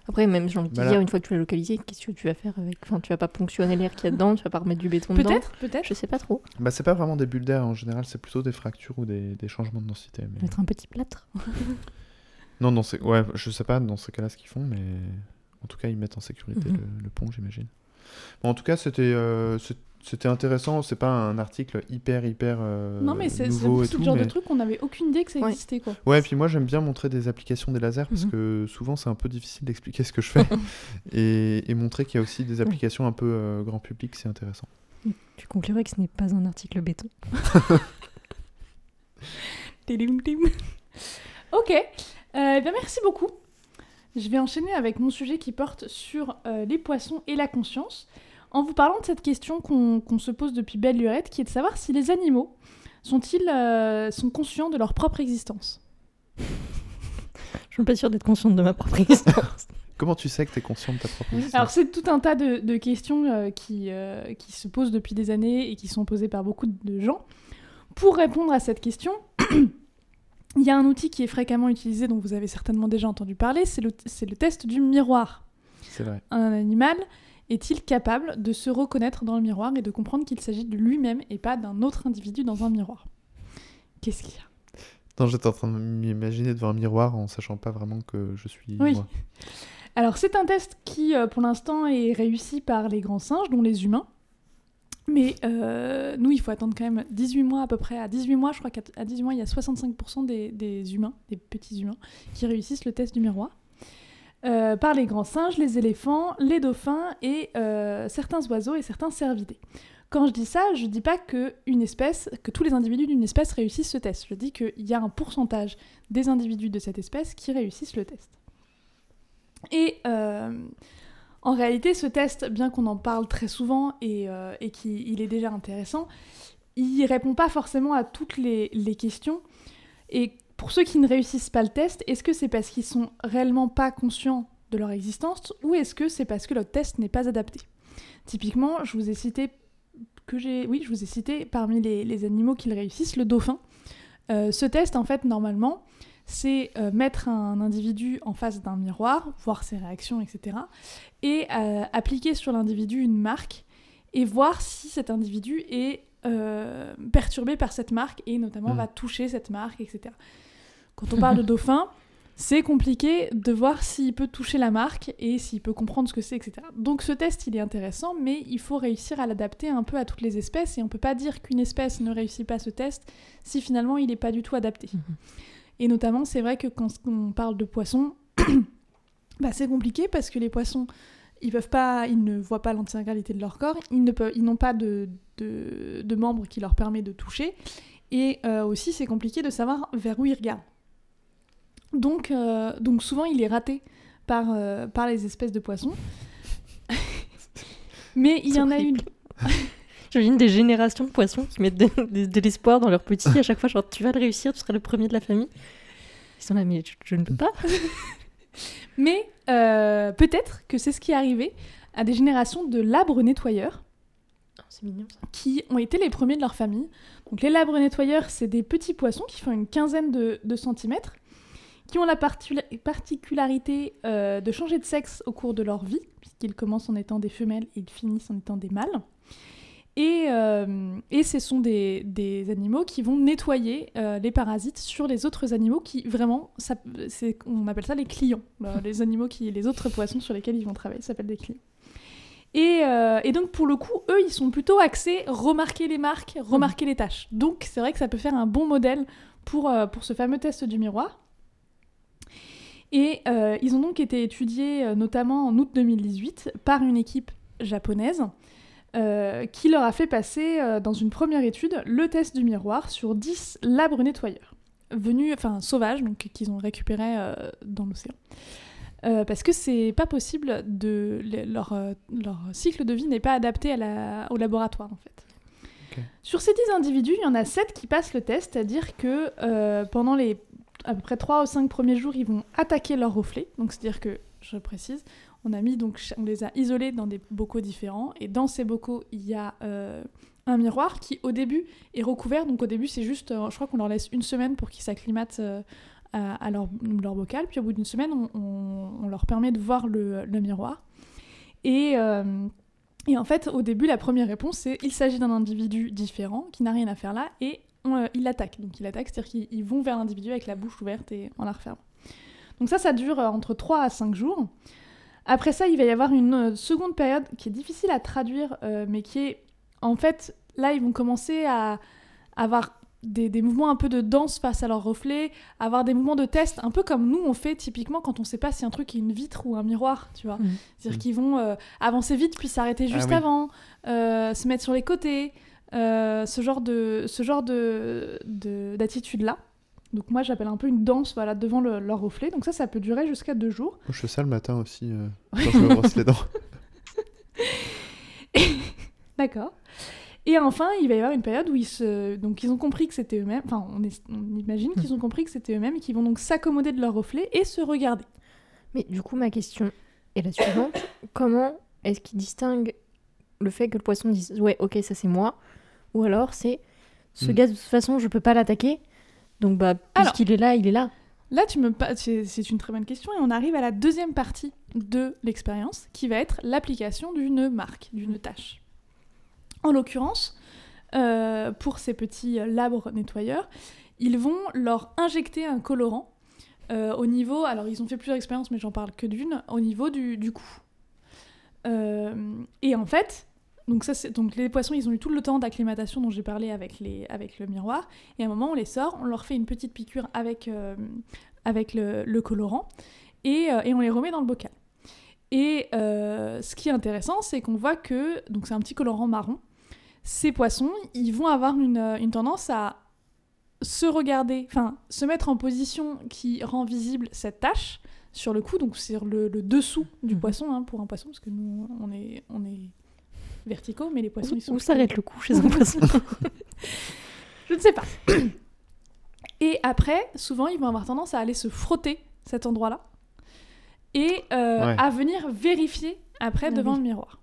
Après, même, j'ai envie de dire, une fois que tu l'as localisée, qu'est-ce que tu vas faire avec? Enfin, tu vas pas ponctionner l'air qu'il y a dedans, tu vas pas remettre du béton dedans. Peut-être, peut-être. Je sais pas trop. Bah, c'est pas vraiment des bulles d'air en général, c'est plutôt des fractures ou des, des changements de densité. mais- être un petit plâtre. Non, dans ces... ouais, je sais pas dans ces cas-là ce qu'ils font, mais en tout cas, ils mettent en sécurité Mhm. le, le pont, j'imagine. Bon, en tout cas, c'était euh, c'est- c'était intéressant. C'est pas un article hyper, hyper euh, non, mais c'est c'est nouveau et c'est tout. le genre mais- de truc qu'on n'avait aucune idée que ça Ouais. existait. Quoi. Ouais, puis moi, j'aime bien montrer des applications des lasers parce Mhm. que souvent, c'est un peu difficile d'expliquer ce que je fais et, et montrer qu'il y a aussi des applications un peu euh, grand public, c'est intéressant. Tu conclurais que ce n'est pas un article béton. Ok, Euh, eh bien, merci beaucoup. Je vais enchaîner avec mon sujet qui porte sur euh, les poissons et la conscience, en vous parlant de cette question qu'on se pose depuis belle lurette, qui est de savoir si les animaux sont-ils euh, sont conscients de leur propre existence? Je suis pas sûre d'être consciente de ma propre existence. Comment tu sais que tu es conscient de ta propre existence? Alors c'est tout un tas de, de questions euh, qui, euh, qui se posent depuis des années et qui sont posées par beaucoup de gens. Pour répondre à cette question, il y a un outil qui est fréquemment utilisé, dont vous avez certainement déjà entendu parler, c'est le, test du miroir. C'est vrai. Un animal est-il capable de se reconnaître dans le miroir et de comprendre qu'il s'agit de lui-même et pas d'un autre individu dans un miroir? Qu'est-ce qu'il y a? Non, j'étais en train de m'imaginer devant un miroir en sachant pas vraiment que je suis Oui. moi. Alors c'est un test qui, euh, pour l'instant, est réussi par les grands singes, dont les humains. Mais euh, nous, il faut attendre quand même 18 mois à peu près. À 18 mois, je crois qu'à à 18 mois, il y a 65% des, humains, des petits humains, qui réussissent le test du miroir. Euh, par les grands singes, les éléphants, les dauphins et euh, certains oiseaux et certains cervidés. Quand je dis ça, je dis pas que une espèce, que tous les individus d'une espèce réussissent ce test. Je dis qu'il y a un pourcentage des individus de cette espèce qui réussissent le test. Et en réalité, ce test, bien qu'on en parle très souvent et, euh, qu'il est déjà intéressant, il répond pas forcément à toutes les, questions. Et pour ceux qui ne réussissent pas le test, est-ce que c'est parce qu'ils sont réellement pas conscients de leur existence ou est-ce que c'est parce que leur test n'est pas adapté? Typiquement, je vous ai cité que j'ai, oui, je vous ai cité parmi les, animaux qui le réussissent, le dauphin. Euh, ce test, en fait, normalement, c'est euh, mettre un individu en face d'un miroir, voir ses réactions, etc. Et euh, appliquer sur l'individu une marque et voir si cet individu est euh, perturbé par cette marque et notamment Mm. va toucher cette marque, etc. Quand on parle de dauphin, c'est compliqué de voir s'il peut toucher la marque et s'il peut comprendre ce que c'est, etc. Donc ce test, il est intéressant, mais il faut réussir à l'adapter un peu à toutes les espèces, et on peut pas dire qu'une espèce ne réussit pas ce test si finalement il n'est pas du tout adapté. Mhm. Et notamment, c'est vrai que quand on parle de poissons, bah, c'est compliqué parce que les poissons, ils ne voient pas l'intégralité de leur corps, ils n'ont pas de, de, membres qui leur permet de toucher, et euh, aussi c'est compliqué de savoir vers où ils regardent. Donc, euh, donc souvent il est raté par, euh, par les espèces de poissons. Mais il y en a une. J'imagine des générations de poissons qui mettent de, de- de l'espoir dans leurs petits à chaque fois, genre tu vas le réussir, tu seras le premier de la famille. Ils sont là, mais je, je ne peux pas. Mais euh, peut-être que c'est ce qui est arrivé à des générations de labres nettoyeurs Oh, c'est mignon ça. qui ont été les premiers de leur famille. Donc les labres nettoyeurs, c'est des petits poissons qui font une quinzaine de, de centimètres, qui ont la particularité euh, de changer de sexe au cours de leur vie, puisqu'ils commencent en étant des femelles et ils finissent en étant des mâles. Et, euh, et ce sont des, des animaux qui vont nettoyer euh, les parasites sur les autres animaux qui vraiment, ça, on appelle ça les clients. Euh, les animaux qui, les autres poissons sur lesquels ils vont travailler s'appellent des clients. Et, euh, et donc pour le coup, eux, ils sont plutôt axés remarquer les marques, remarquer les tâches. Donc c'est vrai que ça peut faire un bon modèle pour, pour ce fameux test du miroir. Et ils ont donc été étudiés notamment en août 2018 par une équipe japonaise euh, qui leur a fait passer euh, dans une première étude le test du miroir sur 10 labres nettoyeurs, venus, enfin sauvages, donc qu'ils ont récupérés euh, dans l'océan. Parce que c'est pas possible de le- leur, leur cycle de vie n'est pas adapté à la- au laboratoire en fait. Sur ces 10 individus, il y en a 7 qui passent le test, c'est-à-dire que pendant les à peu près 3 ou 5 premiers jours, ils vont attaquer leurs reflets. Donc c'est-à-dire que, je précise, on on les a isolés dans des bocaux différents et dans ces bocaux, il y a euh, un miroir qui au début est recouvert. Donc au début, c'est juste euh, je crois qu'on leur laisse une semaine pour qu'ils s'acclimatent euh, à, leur, bocal. Puis au bout d'une semaine, on, on- on leur permet de voir le, miroir. Et, en fait, au début, la première réponse, c'est il s'agit d'un individu différent qui n'a rien à faire là et on, il l'attaque. Donc il attaque, c'est-à-dire qu'ils ils vont vers l'individu avec la bouche ouverte et en la refermant. Donc ça, ça dure entre 3 à 5 jours. Après ça, il va y avoir une euh, seconde période qui est difficile à traduire, euh, mais qui est en fait, là, ils vont commencer à avoir des, des mouvements un peu de danse face à leur reflet, avoir des mouvements de test, un peu comme nous on fait typiquement quand on sait pas si un truc est une vitre ou un miroir, tu vois. Mhm. C'est-à-dire Mhm. qu'ils vont euh, avancer vite puis s'arrêter juste oui. avant, euh, se mettre sur les côtés, euh, ce genre de ce genre de- d'attitude là. Donc moi j'appelle un peu une danse voilà devant le- leur reflet. Donc ça ça peut durer jusqu'à deux jours. Moi, je fais ça le matin aussi euh, quand je me brosse les dents. D'accord. Et enfin, il va y avoir une période où ils se... Donc, ils ont compris que c'était eux-mêmes. Enfin, on, est- on imagine qu'ils ont compris que c'était eux-mêmes et qu'ils vont donc s'accommoder de leur reflet et se regarder. Mais du coup, ma question est la suivante. Comment est-ce qu'ils distinguent le fait que le poisson dise Ouais, ok, ça c'est moi Ou alors c'est ce Hmm. gars, de toute façon, je peux pas l'attaquer. Donc, bah, puisqu'il est là, il est là. Là, tu me c'est une très bonne question et on arrive à la deuxième partie de l'expérience qui va être l'application d'une marque, d'une tâche. En l'occurrence, euh, pour ces petits euh, labres nettoyeurs, ils vont leur injecter un colorant euh, au niveau, alors ils ont fait plusieurs expériences mais j'en parle que d'une, au niveau du, du cou. Euh, et en fait, donc, ça, c'est- donc les poissons, ils ont eu tout le temps d'acclimatation dont j'ai parlé avec, les, avec le miroir. Et à un moment, on les sort, on leur fait une petite piqûre avec, euh, avec le, le colorant et, euh, et on les remet dans le bocal. Et euh, ce qui est intéressant, c'est qu'on voit que, donc c'est un petit colorant marron, ces poissons, ils vont avoir une, une tendance à se regarder, enfin se mettre en position qui rend visible cette tache sur le cou, donc sur le, le dessous du Mhm. poisson, hein, pour un poisson, parce que nous, on est, on est verticaux, mais les poissons, Où, ils sont... où s'arrête le cou chez un poisson? Je ne sais pas. Et après, souvent, ils vont avoir tendance à aller se frotter cet endroit-là et euh, Ouais. à venir vérifier après Ah devant oui. le miroir.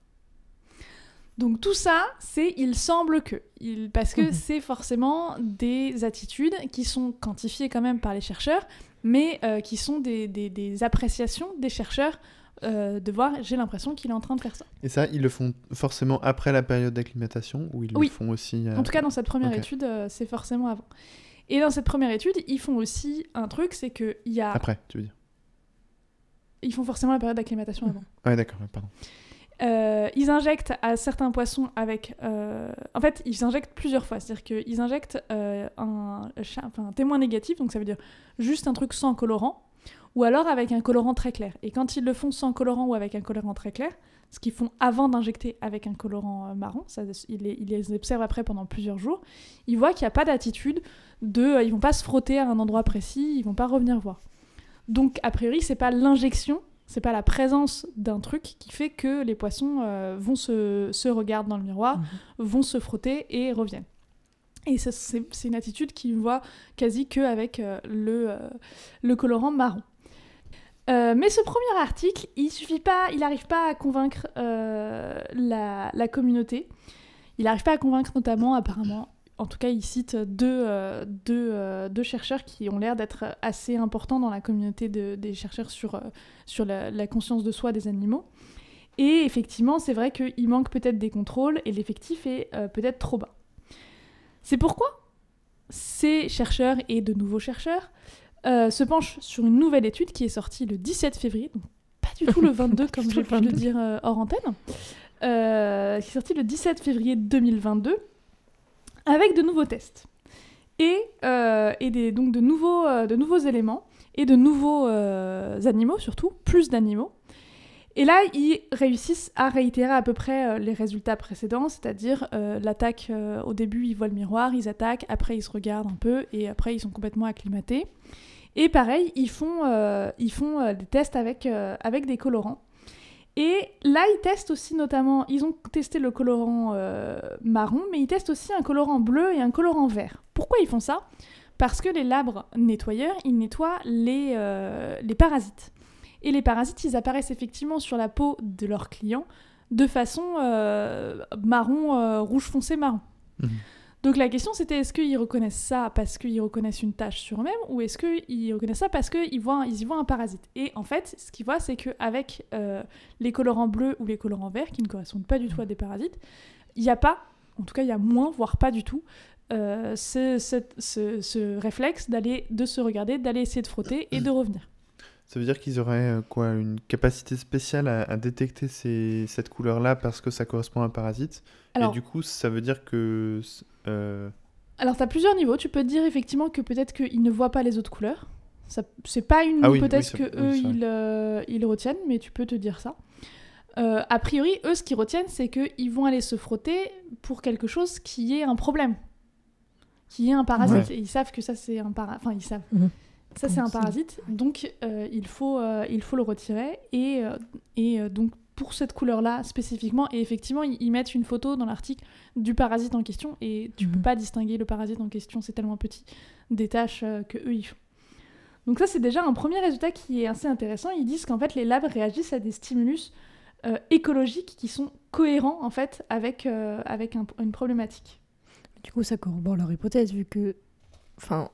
Donc tout ça, c'est il semble que, il, parce que Mhm. c'est forcément des attitudes qui sont quantifiées quand même par les chercheurs, mais euh, qui sont des, des- des appréciations des chercheurs euh, de voir, j'ai l'impression qu'il est en train de faire ça. Et ça, ils le font forcément après la période d'acclimatation ou ils Oui. le font aussi. euh, En tout cas, dans cette première étude, euh, c'est forcément avant. Et dans cette première étude, ils font aussi un truc, c'est qu'il y a... Après, tu veux dire Ils font forcément la période d'acclimatation avant. Ouais, d'accord, pardon. Euh, ils injectent à certains poissons avec. euh, En fait, ils injectent plusieurs fois. C'est-à-dire qu'ils injectent euh, un, un témoin négatif, donc ça veut dire juste un truc sans colorant, ou alors avec un colorant très clair. Et quand ils le font sans colorant ou avec un colorant très clair, ce qu'ils font avant d'injecter avec un colorant euh, marron, ça, ils, les, ils les observent après pendant plusieurs jours, ils voient qu'il n'y a pas d'attitude de. euh, ils vont pas se frotter à un endroit précis, ils vont pas revenir voir. Donc, a priori, c'est pas l'injection c'est pas la présence d'un truc qui fait que les poissons euh, vont se, se regardent dans le miroir, Mhm. vont se frotter et reviennent. Et c'est c'est une attitude qu'ils voient quasi qu'avec euh, le, euh, le colorant marron. Euh, mais ce premier article, il suffit pas, il n'arrive pas à convaincre euh, la, communauté. Il n'arrive pas à convaincre notamment, apparemment, en tout cas, il cite deux, euh, deux, deux chercheurs qui ont l'air d'être assez importants dans la communauté de- des chercheurs sur, sur la, la conscience de soi des animaux. Et effectivement, c'est vrai qu'il manque peut-être des contrôles et l'effectif est peut-être trop bas. C'est pourquoi ces chercheurs et de nouveaux chercheurs euh, se penchent sur une nouvelle étude qui est sortie le 17 février, donc pas du tout le 22 comme j'ai pu le dire euh, hors antenne, euh, qui est sortie le 17 février 2022 avec de nouveaux tests et, et des, donc de nouveaux, de nouveaux éléments et de nouveaux animaux surtout, plus d'animaux. Et là, ils réussissent à réitérer à peu près les résultats précédents, c'est-à-dire euh, l'attaque, euh, au début ils voient le miroir, ils attaquent, après ils se regardent un peu et après ils sont complètement acclimatés. Et pareil, ils font, euh, ils font euh, des tests avec, euh, avec des colorants. Et là, ils testent aussi notamment, ils ont testé le colorant marron, mais ils testent aussi un colorant bleu et un colorant vert. Pourquoi ils font ça? Parce que les labres nettoyeurs, ils nettoient les, les parasites. Et les parasites, ils apparaissent effectivement sur la peau de leurs clients de façon marron, rouge foncé marron. Mhm. Donc la question c'était est-ce qu'ils reconnaissent ça parce qu'ils reconnaissent une tâche sur eux-mêmes ou est-ce qu'ils reconnaissent ça parce qu'ils voient, ils y voient un parasite? Et en fait, ce qu'ils voient, c'est qu'avec euh, les colorants bleus ou les colorants verts, qui ne correspondent pas du tout à des parasites, il n'y a pas, en tout cas il y a moins, voire pas du tout, euh, ce, cette- ce- ce réflexe d'aller, de se regarder, d'aller essayer de frotter et de revenir. Ça veut dire qu'ils auraient euh, quoi une capacité spéciale à, à détecter ces- cette couleur-là parce que ça correspond à un parasite? Alors, Et du coup, ça veut dire que. Euh, Alors, tu as plusieurs niveaux. Tu peux te dire effectivement que peut-être qu'ils ne voient pas les autres couleurs. Ça, c'est pas une Ah oui, hypothèse oui, que oui, eux ils, euh, ils retiennent, mais tu peux te dire ça. Euh, a priori, eux, ce qu'ils retiennent, c'est qu'ils vont aller se frotter pour quelque chose qui est un problème, qui est un parasite. Et ils savent que ça, c'est un parasite. Enfin, ils savent. Mhm. Ça, c'est un parasite. Donc, euh, il, faut, euh, il faut le retirer. Et, euh, et euh, donc, pour cette couleur-là spécifiquement, et effectivement, ils, ils mettent une photo dans l'article du parasite en question. Et tu peux Mhm. pas distinguer le parasite en question, c'est tellement petit, des tâches euh, que eux ils font. Donc ça, c'est déjà un premier résultat qui est assez intéressant. Ils disent qu'en fait, les labs réagissent à des stimulus euh, écologiques qui sont cohérents en fait avec, euh, avec un- une problématique. Du coup, ça corrobore leur hypothèse, vu que, enfin,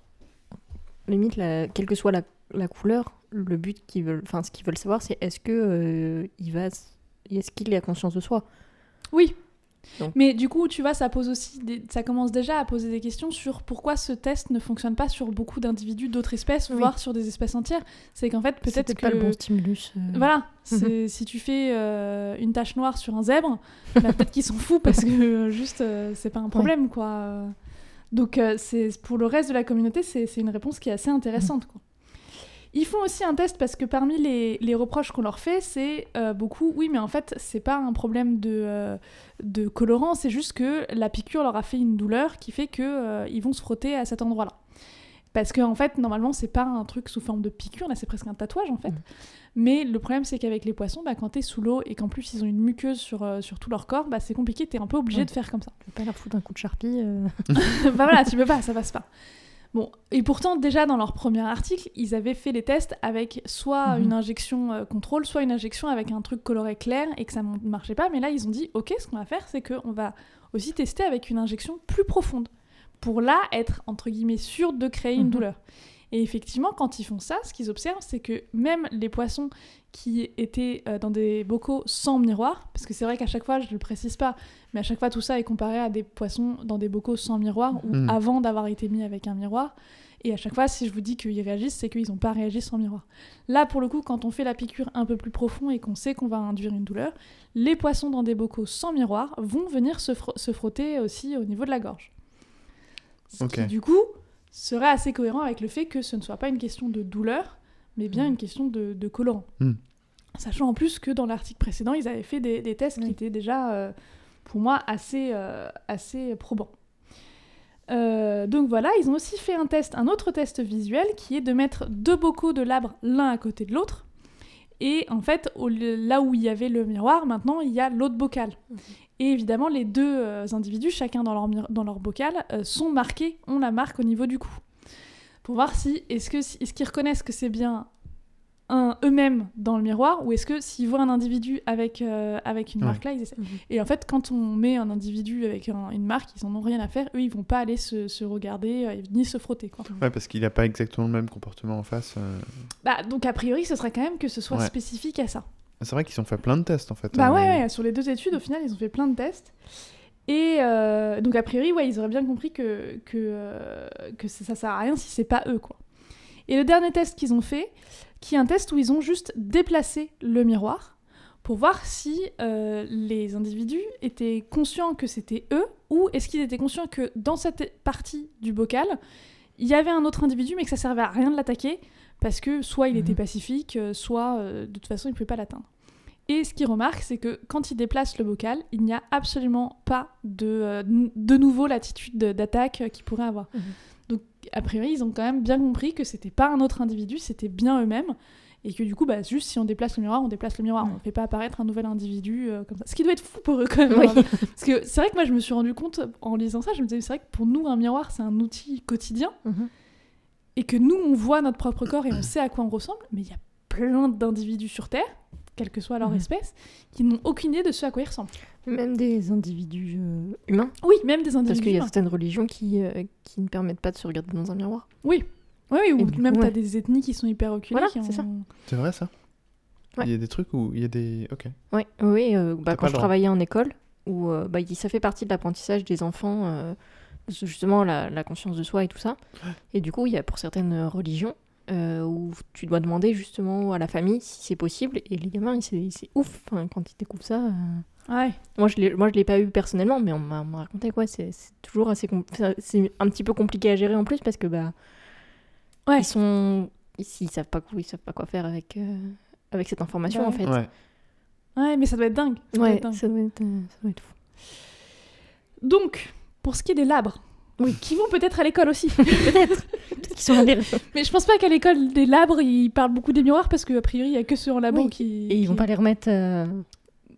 limite, la- quelle que soit la, la couleur, le but qu'ils veulent, enfin, ce qu'ils veulent savoir, c'est est-ce que euh, il va, est-ce qu'il a conscience de soi? Oui. Donc. Mais du coup, tu vois, ça pose aussi, des- ça commence déjà à poser des questions sur pourquoi ce test ne fonctionne pas sur beaucoup d'individus d'autres espèces, Oui. voire sur des espèces entières. C'est qu'en fait, peut-être que pas le bon stimulus. euh. Voilà, si tu fais euh, une tache noire sur un zèbre, bah, peut-être qu'il s'en fout parce que juste c'est pas un problème quoi. Donc c'est pour le reste de la communauté, c'est c'est une réponse qui est assez intéressante quoi. Ils font aussi un test parce que parmi les, les reproches qu'on leur fait, c'est euh, beaucoup, oui, mais en fait, c'est pas un problème de, euh, de colorant, c'est juste que la piqûre leur a fait une douleur qui fait que euh, ils vont se frotter à cet endroit-là. Parce qu'en en fait, normalement, c'est pas un truc sous forme de piqûre, là, c'est presque un tatouage en fait. Mhm. Mais le problème, c'est qu'avec les poissons, bah, quand t'es sous l'eau et qu'en plus ils ont une muqueuse sur, euh, sur tout leur corps, bah, c'est compliqué, t'es un peu obligé Ouais. de faire comme ça. Tu veux pas leur foutre un coup de charpie euh. bah voilà, tu peux pas, ça passe pas. Bon, et pourtant, déjà dans leur premier article, ils avaient fait les tests avec soit Mhm. une injection euh, contrôle, soit une injection avec un truc coloré clair et que ça ne marchait pas. Mais là, ils ont dit, ok, ce qu'on va faire, c'est qu'on va aussi tester avec une injection plus profonde pour là être, entre guillemets, sûr de créer une Mhm. douleur. Et effectivement, quand ils font ça, ce qu'ils observent, c'est que même les poissons qui étaient euh, dans des bocaux sans miroir, parce que c'est vrai qu'à chaque fois, je ne le précise pas, mais à chaque fois, tout ça est comparé à des poissons dans des bocaux sans miroir ou Mhm. avant d'avoir été mis avec un miroir. Et à chaque fois, si je vous dis qu'ils réagissent, c'est qu'ils n'ont pas réagi sans miroir. Là, pour le coup, quand on fait la piqûre un peu plus profond et qu'on sait qu'on va induire une douleur, les poissons dans des bocaux sans miroir vont venir se, fro- se frotter aussi au niveau de la gorge. Ce Ok. qui, du coup, serait assez cohérent avec le fait que ce ne soit pas une question de douleur, mais bien Mm. une question de, de colorant. Mm. Sachant en plus que dans l'article précédent, ils avaient fait des, des tests qui étaient déjà, euh, pour moi, assez, euh, assez probants. Euh, donc voilà, ils ont aussi fait un test, un autre test visuel qui est de mettre deux bocaux de labre l'un à côté de l'autre. Et en fait, au là où il y avait le miroir, maintenant il y a l'autre bocal. Et évidemment, les deux euh, individus, chacun dans leur, dans leur bocal, euh, sont marqués, ont la marque au niveau du cou. Pour voir si est-ce qu'ils reconnaissent que c'est bien eux-mêmes dans le miroir ou est-ce que s'ils voient un individu avec, euh, avec une Ouais. marque là, ils essaient. Mhm. Et en fait, quand on met un individu avec un- une marque, ils en ont rien à faire. Eux, ils vont pas aller se, se regarder euh, ni se frotter. Quoi. Ouais, parce qu'il n'a pas exactement le même comportement en face. euh. Bah, donc a priori, ce serait quand même que ce soit Ouais. spécifique à ça. C'est vrai qu'ils ont fait plein de tests en fait. Bah hein, ouais, sur les deux études, au final, ils ont fait plein de tests. Et euh, donc, a priori, ouais, ils auraient bien compris que, que, euh, que ça, ça sert à rien si c'est pas eux, quoi. Et le dernier test qu'ils ont fait, qui est un test où ils ont juste déplacé le miroir pour voir si euh, les individus étaient conscients que c'était eux ou est-ce qu'ils étaient conscients que dans cette partie du bocal, il y avait un autre individu mais que ça servait à rien de l'attaquer parce que soit il était Mhm. pacifique, euh, soit euh, de toute façon il ne pouvait pas l'atteindre. Et ce qu'ils remarquent, c'est que quand ils déplacent le bocal, il n'y a absolument pas de, euh, de nouveau l'attitude de- d'attaque qu'ils pourraient avoir. Mhm. A priori, ils ont quand même bien compris que c'était pas un autre individu, c'était bien eux-mêmes. Et que du coup, bah, juste si on déplace le miroir, on déplace le miroir. Ouais. On ne fait pas apparaître un nouvel individu euh, comme ça. Ce qui doit être fou pour eux quand même. Oui. hein. Parce que c'est vrai que moi, je me suis rendu compte en lisant ça, je me disais, c'est vrai que pour nous, un miroir, c'est un outil quotidien. Mhm. Et que nous, on voit notre propre corps et on sait à quoi on ressemble. Mais il y a plein d'individus sur Terre, quelle que soit leur Mhm. espèce, qui n'ont aucune idée de ce à quoi ils ressemblent. Même des individus euh, humains. Oui, même des Parce individus. qu'il y a humains. certaines religions qui, euh, qui ne permettent pas de se regarder dans un miroir. Oui. Oui, oui, ou du même coup, t'as ouais. des ethnies qui sont hyper reculées. Voilà, c'est ça. C'est vrai ça? Ouais. Il y a des trucs où il y a des. Ok. Ouais, oui, euh, bah, quand je droit. travaillais en école, où euh, bah, ça fait partie de l'apprentissage des enfants, euh, justement la, la conscience de soi et tout ça. Et du coup, il y a pour certaines religions euh, où tu dois demander justement à la famille si c'est possible. Et les gamins, ils- c'est c'est ouf enfin, quand ils découvrent ça. euh. Ouais. Moi, je l'ai- moi, je l'ai pas eu personnellement, mais on m'a on m'a raconté quoi. C'est c'est toujours assez, c'est un petit peu compliqué à gérer en plus parce que bah, Ouais. ils sont, ils, ils savent pas quoi, ils savent pas quoi faire avec euh, avec cette information en fait. Ouais. Ouais, mais ça doit être dingue. Ça doit Ouais, être dingue. ça doit être, euh, ça doit être fou. Donc, pour ce qui est des labres, Oui. qui vont peut-être à l'école aussi. Peut-être. Peut-être qu'ils sont allés. mais je pense pas qu'à l'école des labres, ils parlent beaucoup des miroirs parce qu'a priori, il y a que ceux en labo Oui. qui. Et ils vont qui- pas les remettre euh,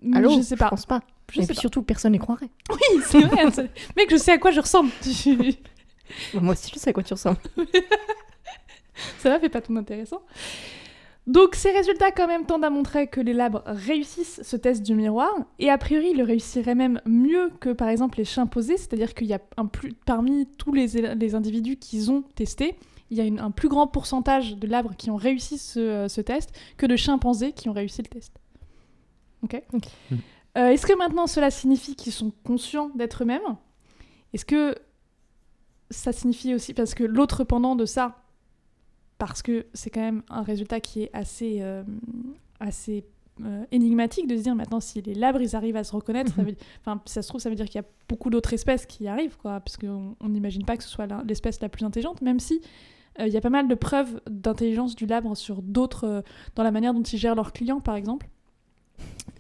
L'eau. Je sais pas. pense pas. Je et puis pas. surtout, personne n'y croirait. Oui, c'est vrai. Mec, je sais à quoi je ressemble. Moi aussi, je sais à quoi tu ressembles. Ça va, fait pas tout intéressant. Donc ces résultats quand même tendent à montrer que les labres réussissent ce test du miroir, et a priori ils le réussiraient même mieux que par exemple les chimpanzés, c'est-à-dire qu'il y a un plus, parmi tous les, les individus qu'ils ont testés, il y a une- un plus grand pourcentage de labres qui ont réussi ce, ce test que de chimpanzés qui ont réussi le test. Ok, Ok. Mm. Euh, Est-ce que maintenant cela signifie qu'ils sont conscients d'être eux-mêmes? Est-ce que ça signifie aussi, parce que l'autre pendant de ça, parce que c'est quand même un résultat qui est assez, euh, assez euh, énigmatique de se dire maintenant si les labres ils arrivent à se reconnaître, ça Mhm. veut- enfin si ça se trouve ça veut dire qu'il y a beaucoup d'autres espèces qui y arrivent quoi, parce qu'on on n'imagine pas que ce soit l'espèce la plus intelligente, même si euh, il y a pas mal de preuves d'intelligence du labre sur d'autres, euh, dans la manière dont ils gèrent leurs clients par exemple.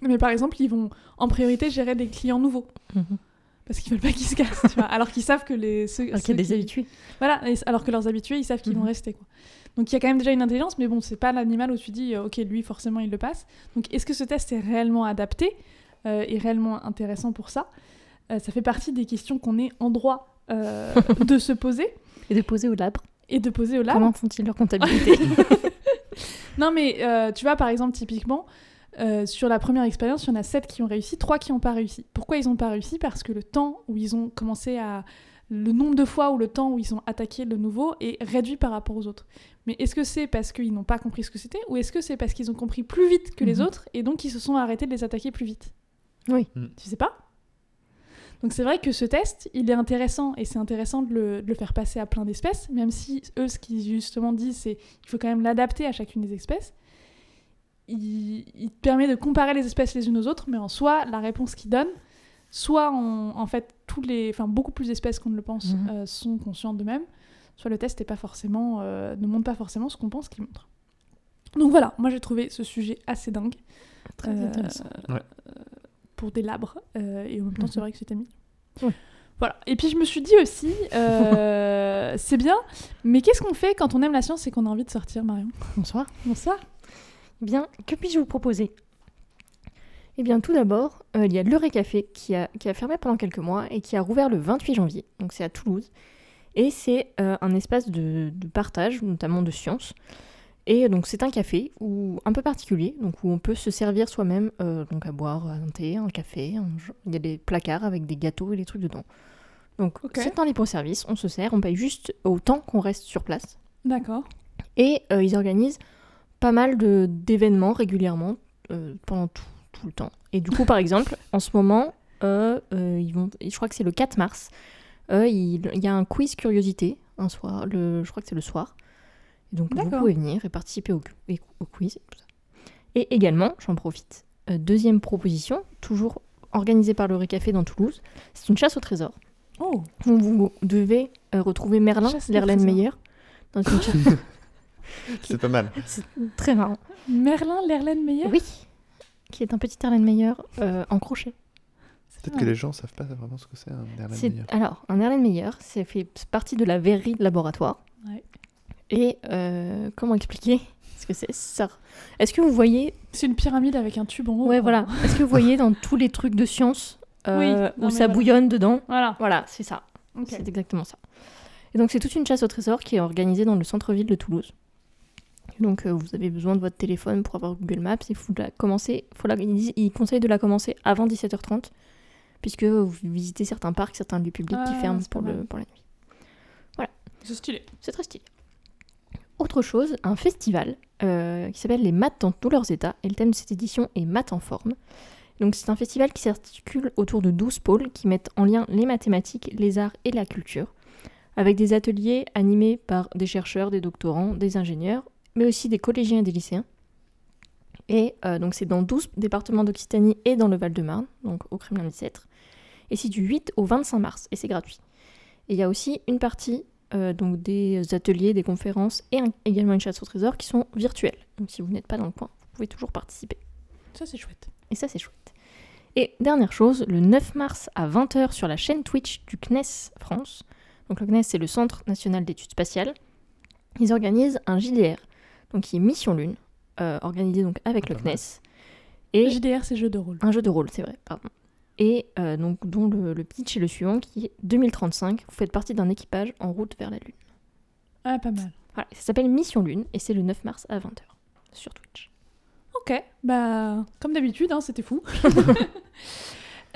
Mais par exemple ils vont en priorité gérer des clients nouveaux parce qu'ils veulent pas qu'ils se cassent, tu vois, alors qu'ils savent que les ceux, Alors qu'il y a des qui- habitués. voilà, alors que leurs habitués, ils savent qu'ils vont Mhm. rester. Quoi. Donc il y a quand même déjà une intelligence, mais bon, c'est pas l'animal où tu dis, euh, ok, lui, forcément, il le passe. Donc est-ce que ce test est réellement adapté euh, et réellement intéressant pour ça? Euh, Ça fait partie des questions qu'on est en droit euh, de se poser Et de poser au labre. et de poser au lab. Comment font-ils leur comptabilité? Non, mais tu vois, par exemple, typiquement, euh, sur la première expérience, il y en a 7 qui ont réussi, 3 qui n'ont pas réussi. Pourquoi ils n'ont pas réussi? Parce que le temps où ils ont commencé à le nombre de fois ou le temps où ils ont attaqué le nouveau est réduit par rapport aux autres. Mais est-ce que c'est parce qu'ils n'ont pas compris ce que c'était ou est-ce que c'est parce qu'ils ont compris plus vite que les Mhm. autres et donc ils se sont arrêtés de les attaquer plus vite? Oui. Mm. Tu sais pas? Donc c'est vrai que ce test, il est intéressant et c'est intéressant de le, de le faire passer à plein d'espèces, même si eux, ce qu'ils justement disent, c'est qu'il faut quand même l'adapter à chacune des espèces. Il, il permet de comparer les espèces les unes aux autres, mais en soi, la réponse qu'il donne, soit en, en fait, tous les, enfin, beaucoup plus d'espèces qu'on ne le pense Mhm. euh, sont conscientes d'eux-mêmes, soit le test est pas forcément, euh, ne montre pas forcément ce qu'on pense qu'il montre. Donc voilà, moi j'ai trouvé ce sujet assez dingue. Très Euh, intéressant. Ouais. pour des labres. euh, et en même temps, c'est Mhm. vrai que c'était mis. Ouais. Voilà. Et puis je me suis dit aussi, euh, c'est bien, mais qu'est-ce qu'on fait quand on aime la science et qu'on a envie de sortir, Marion? Bonsoir. Bonsoir. Bien, que puis-je vous proposer? Eh bien, tout d'abord, euh, il y a le Café qui a, qui a fermé pendant quelques mois et qui a rouvert le 28 janvier. Donc, c'est à Toulouse. Et c'est euh, un espace de, de partage, notamment de sciences. Et donc, c'est un café où, un peu particulier, donc où on peut se servir soi-même euh, donc à boire un thé, un café. un il y a des placards avec des gâteaux et des trucs dedans. Donc, Ok. c'est en libre-service, on se sert, on paye juste autant qu'on reste sur place. D'accord. Et euh, ils organisent pas mal de- d'événements régulièrement euh, pendant tout, tout le temps. Et du coup, par exemple, en ce moment, euh, euh, ils vont, je crois que c'est le 4 mars, euh, il, il y a un quiz curiosité un soir, le, je crois que c'est le soir. Et donc vous pouvez venir et participer au, au quiz et tout ça. Et également, j'en profite, euh, deuxième proposition, toujours organisée par le Récafé dans Toulouse, c'est une chasse au trésor. Oh, Où vous devez euh, retrouver Merlin, trésor. Meyer, dans une chasse. C'est pas mal. c'est très marrant. Merlin l'Erlen Meyer Oui, qui est un petit Erlenmeyer euh, en crochet. Peut-être que les gens savent pas vraiment ce que c'est un Erlen C'est- Meyer. Alors, un Erlenmeyer, c'est fait partie de la verrerie de laboratoire. Ouais. Et euh, comment expliquer ce que c'est? Ça Est-ce que vous voyez C'est une pyramide avec un tube en haut. Ouais, quoi. voilà. Est-ce que vous voyez dans tous les trucs de science euh, Oui, non, où ça voilà. bouillonne dedans? Voilà. Voilà, c'est ça. C'est exactement ça. Et donc, c'est toute une chasse au trésor qui est organisée dans le centre-ville de Toulouse. Donc, euh, vous avez besoin de votre téléphone pour avoir Google Maps. Il faut la commencer. Faut la, conseillent de la commencer avant 17h30, puisque vous visitez certains parcs, certains lieux publics qui ferment pour, le, mal. pour la nuit. C'est stylé. C'est très stylé. Autre chose, un festival euh, qui s'appelle les Maths dans tous leurs états. Et le thème de cette édition est Maths en forme. Donc c'est un festival qui s'articule autour de 12 pôles qui mettent en lien les mathématiques, les arts et la culture. Avec des ateliers animés par des chercheurs, des doctorants, des ingénieurs, mais aussi des collégiens et des lycéens. Et euh, donc c'est dans 12 départements d'Occitanie et dans le Val-de-Marne, donc au Kremlin-Bicêtre. Et c'est du 8 au 25 mars, et c'est gratuit. Et il y a aussi une partie euh, donc des ateliers, des conférences et un- également une chasse au trésor qui sont virtuelles. Donc si vous n'êtes pas dans le coin, vous pouvez toujours participer. Ça, c'est chouette. Et ça, c'est chouette. Et dernière chose, le 9 mars à 20h sur la chaîne Twitch du CNES France, donc le CNES c'est le Centre National d'Études Spatiales, ils organisent un JDR, donc qui est Mission Lune, euh, organisé donc avec le Pas mal. CNES. Et JDR, c'est jeu de rôle. un jeu de rôle, c'est vrai, pardon. Et euh, donc dont le, le pitch est le suivant, qui est 2035, vous faites partie d'un équipage en route vers la Lune. Ah, pas mal. Voilà, ça s'appelle Mission Lune et c'est le 9 mars à 20h sur Twitch. Ok, bah comme d'habitude, hein, c'était fou.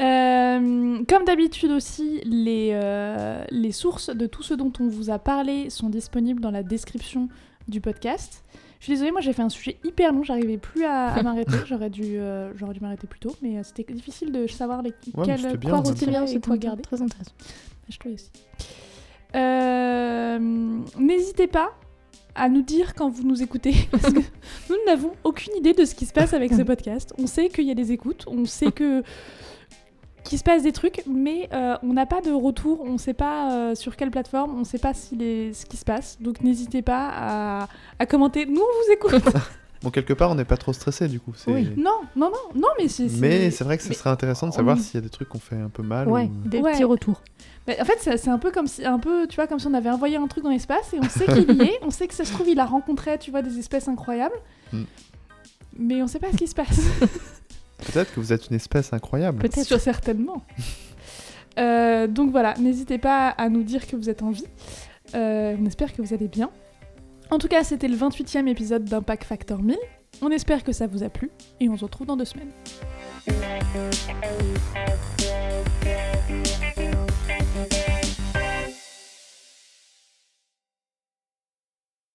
Euh, comme d'habitude aussi, les, euh, les sources de tout ce dont on vous a parlé sont disponibles dans la description du podcast. Je suis désolée, moi j'ai fait un sujet hyper long, j'arrivais plus à, à m'arrêter, j'aurais dû, euh, j'aurais dû m'arrêter plus tôt, mais euh, c'était difficile de savoir les, mais quel, bien, quoi c'était retirer et quoi très, garder. très intéressant. Je trouve aussi. Euh, N'hésitez pas à nous dire quand vous nous écoutez, parce que nous n'avons aucune idée de ce qui se passe avec ce podcast. On sait qu'il y a des écoutes, on sait que qu'il se passe des trucs, mais euh, on n'a pas de retour, on ne sait pas euh, sur quelle plateforme, on ne sait pas si les- ce qui se passe. Donc n'hésitez pas à, à commenter. Nous, on vous écoute. Bon, quelque part, on n'est pas trop stressé du coup. c'est- Oui. non, non, non, non, mais c'est. Mais c'est vrai que ce mais serait intéressant de on- savoir s'il y a des trucs qu'on fait un peu mal. Ouais, ou- des Ouais. petits retours. Mais en fait, c'est un peu comme si, un peu, tu vois, comme si on avait envoyé un truc dans l'espace et on sait qu'il y est, on sait que ça se trouve, il a rencontré, tu vois, des espèces incroyables, Mm. mais on sait pas ce qui se passe. Peut-être que vous êtes une espèce incroyable. Peut-être. Sûr, certainement. Euh, donc voilà, n'hésitez pas à nous dire que vous êtes en vie. Euh, on espère que vous allez bien. En tout cas, c'était le 28e épisode d'Impact Factor 1000. On espère que ça vous a plu et on se retrouve dans deux semaines.